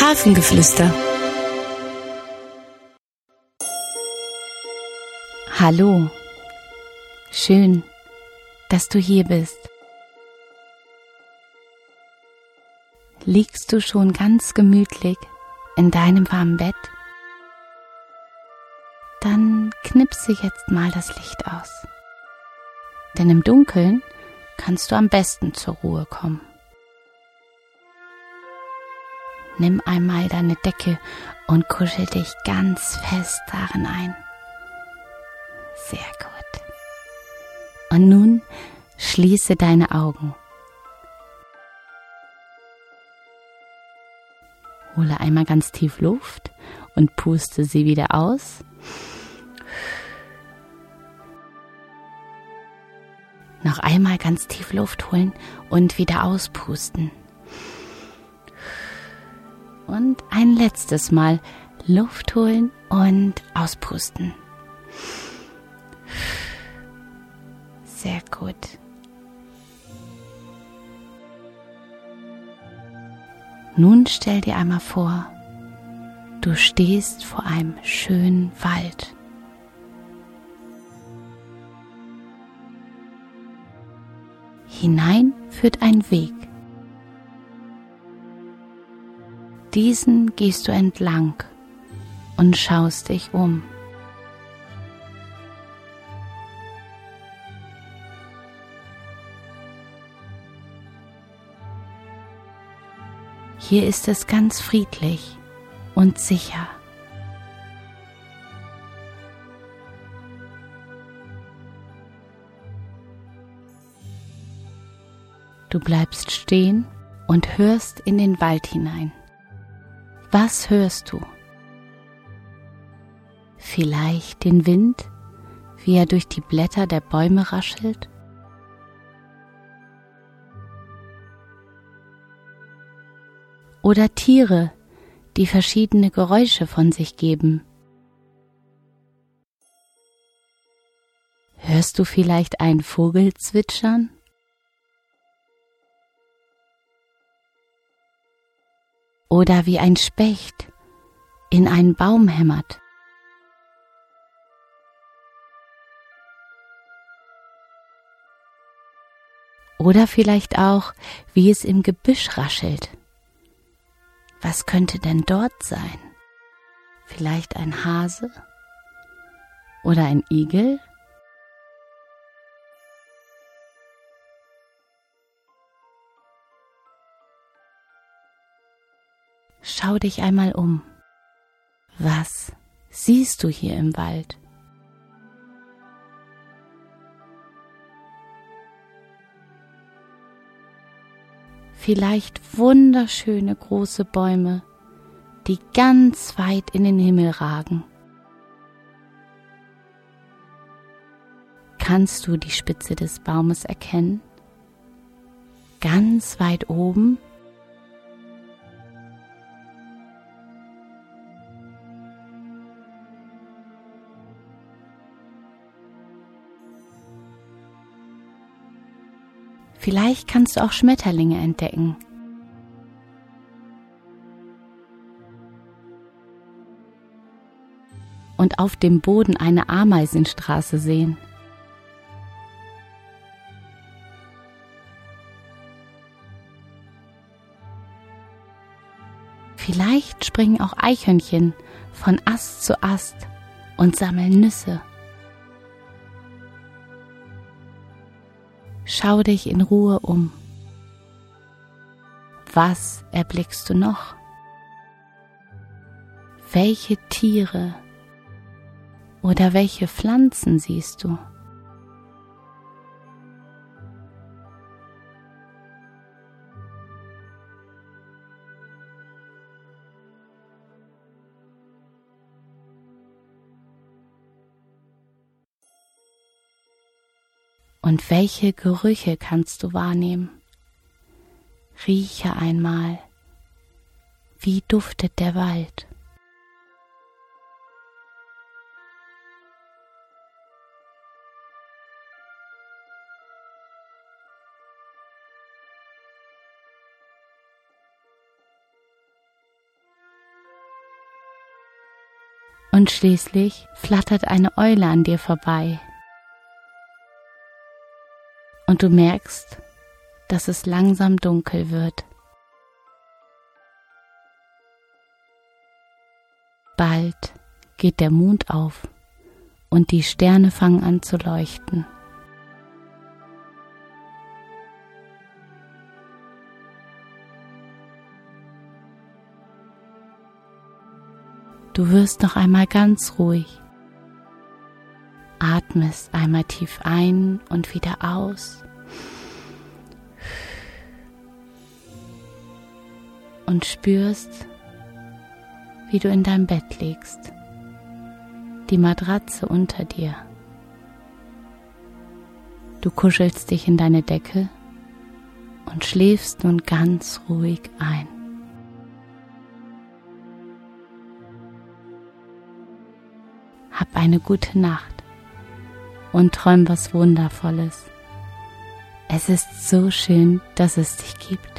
Hafengeflüster. Hallo. Schön, dass du hier bist. Liegst du schon ganz gemütlich in deinem warmen Bett? Dann knipse jetzt mal das Licht aus. Denn im Dunkeln kannst du am besten zur Ruhe kommen. Nimm einmal deine Decke und kuschel dich ganz fest darin ein. Sehr gut. Und nun schließe deine Augen. Hole einmal ganz tief Luft und puste sie wieder aus. Noch einmal ganz tief Luft holen und wieder auspusten. Und ein letztes Mal Luft holen und auspusten. Sehr gut. Nun stell dir einmal vor, du stehst vor einem schönen Wald. Hinein führt ein Weg. Diesen gehst du entlang und schaust dich um. Hier ist es ganz friedlich und sicher. Du bleibst stehen und hörst in den Wald hinein. Was hörst du? Vielleicht den Wind, wie er durch die Blätter der Bäume raschelt? Oder Tiere, die verschiedene Geräusche von sich geben? Hörst du vielleicht einen Vogel zwitschern? Oder wie ein Specht in einen Baum hämmert. Oder vielleicht auch, wie es im Gebüsch raschelt. Was könnte denn dort sein? Vielleicht ein Hase? Oder ein Igel? Schau dich einmal um. Was siehst du hier im Wald? Vielleicht wunderschöne große Bäume, die ganz weit in den Himmel ragen. Kannst du die Spitze des Baumes erkennen? Ganz weit oben? Vielleicht kannst du auch Schmetterlinge entdecken. Und auf dem Boden eine Ameisenstraße sehen. Vielleicht springen auch Eichhörnchen von Ast zu Ast und sammeln Nüsse. Schau dich in Ruhe um. Was erblickst du noch? Welche Tiere oder welche Pflanzen siehst du? Und welche Gerüche kannst du wahrnehmen? Rieche einmal, wie duftet der Wald. Und schließlich flattert eine Eule an dir vorbei, und du merkst, dass es langsam dunkel wird. Bald geht der Mond auf und die Sterne fangen an zu leuchten. Du wirst noch einmal ganz ruhig. Atmest einmal tief ein und wieder aus. Und spürst, wie du in deinem Bett liegst. Die Matratze unter dir. Du kuschelst dich in deine Decke und schläfst nun ganz ruhig ein. Hab eine gute Nacht und träum was Wundervolles. Es ist so schön, dass es dich gibt.